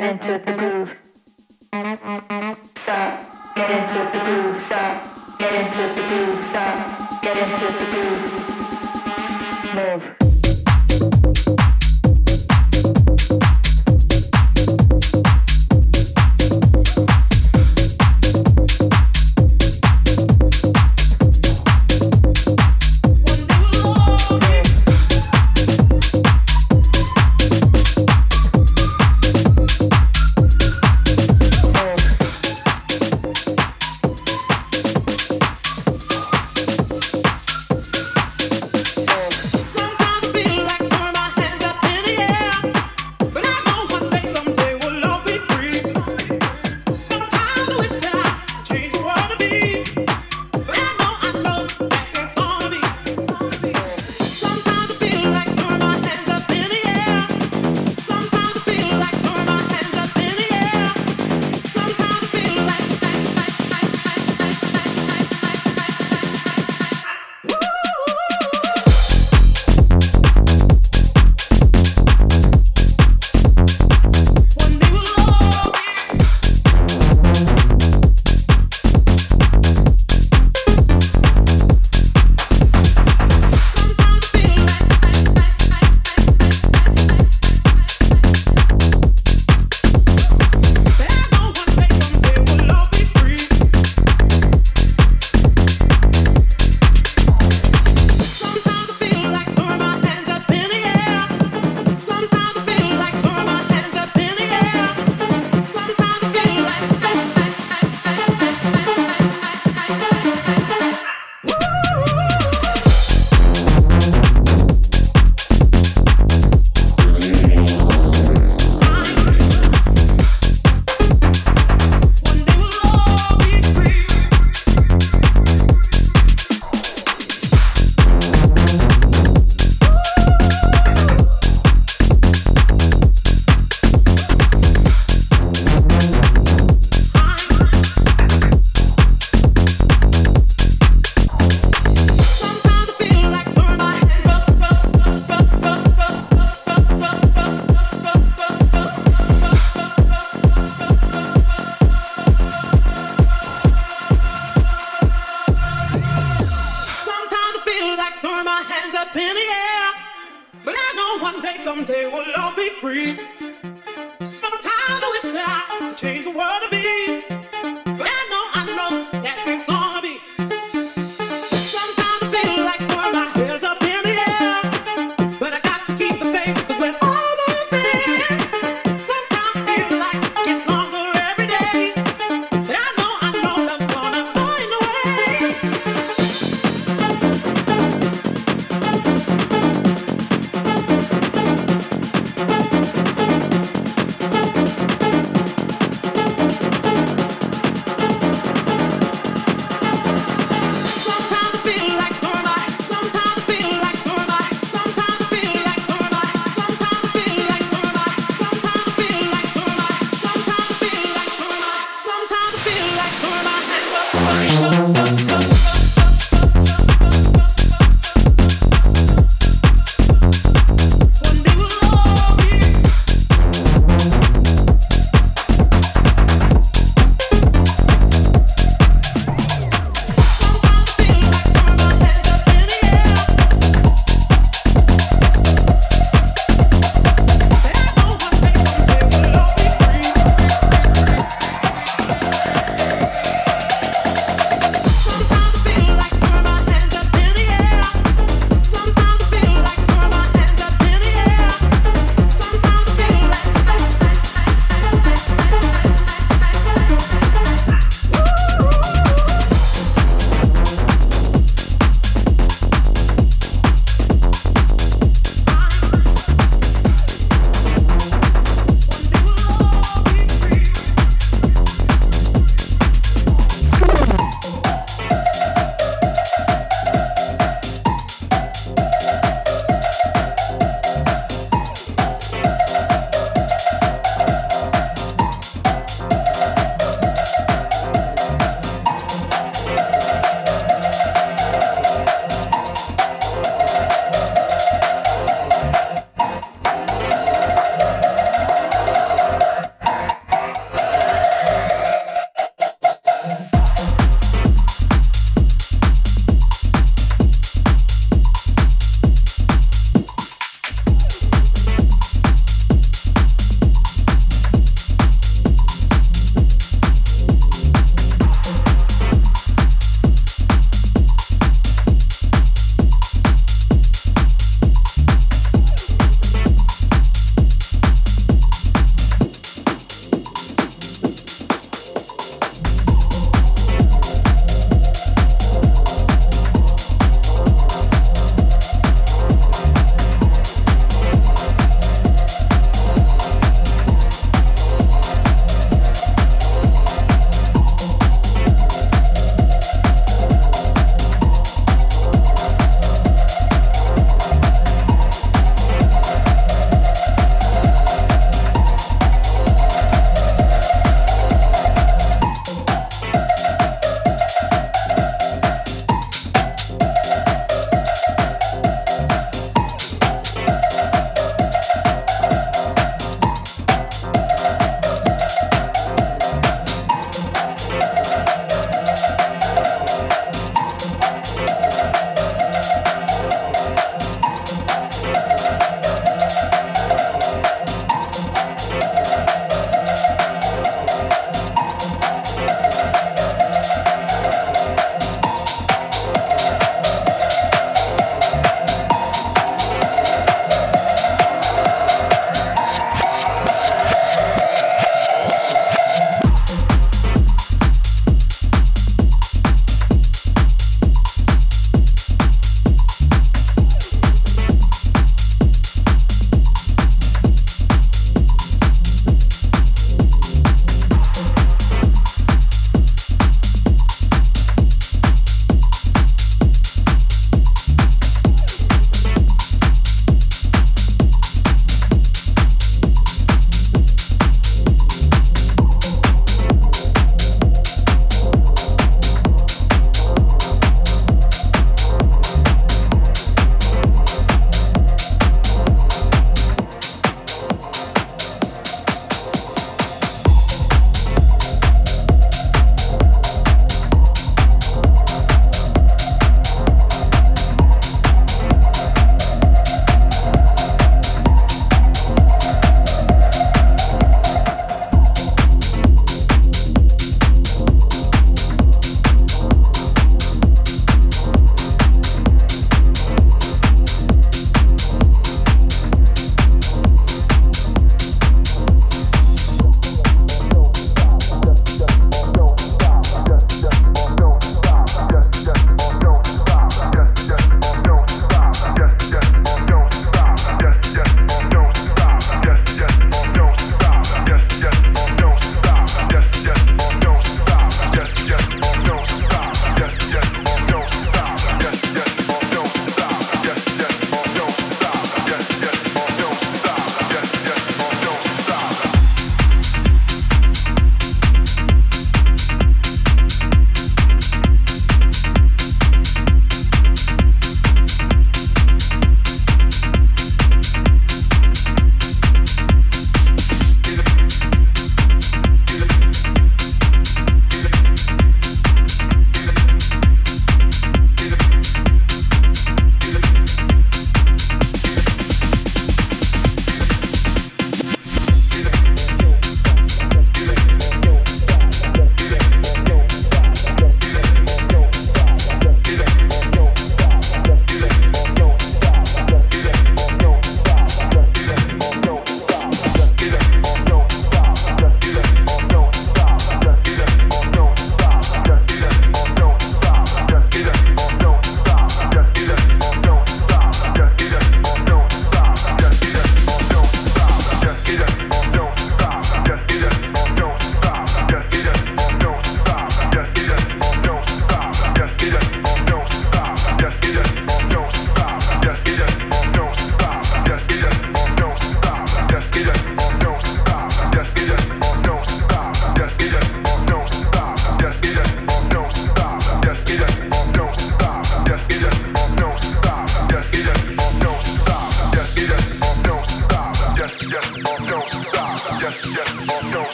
get into the groove. Stop, get into the groove. Stop, get into the groove. Stop, get into the groove. Move.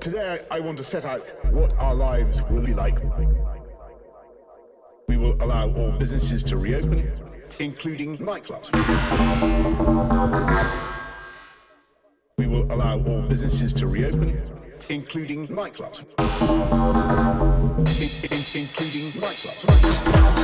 Today I want to set out what our lives will be like. We will allow all businesses to reopen, including nightclubs. We will allow all businesses to reopen, including nightclubs. In, in, including nightclubs.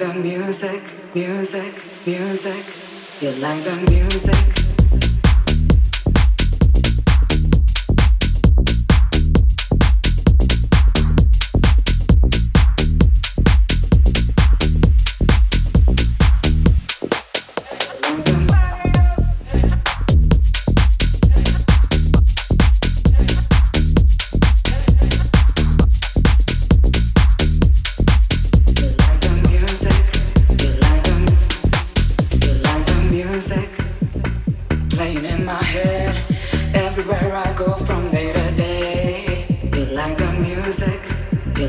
like the music, music, music. You like the music.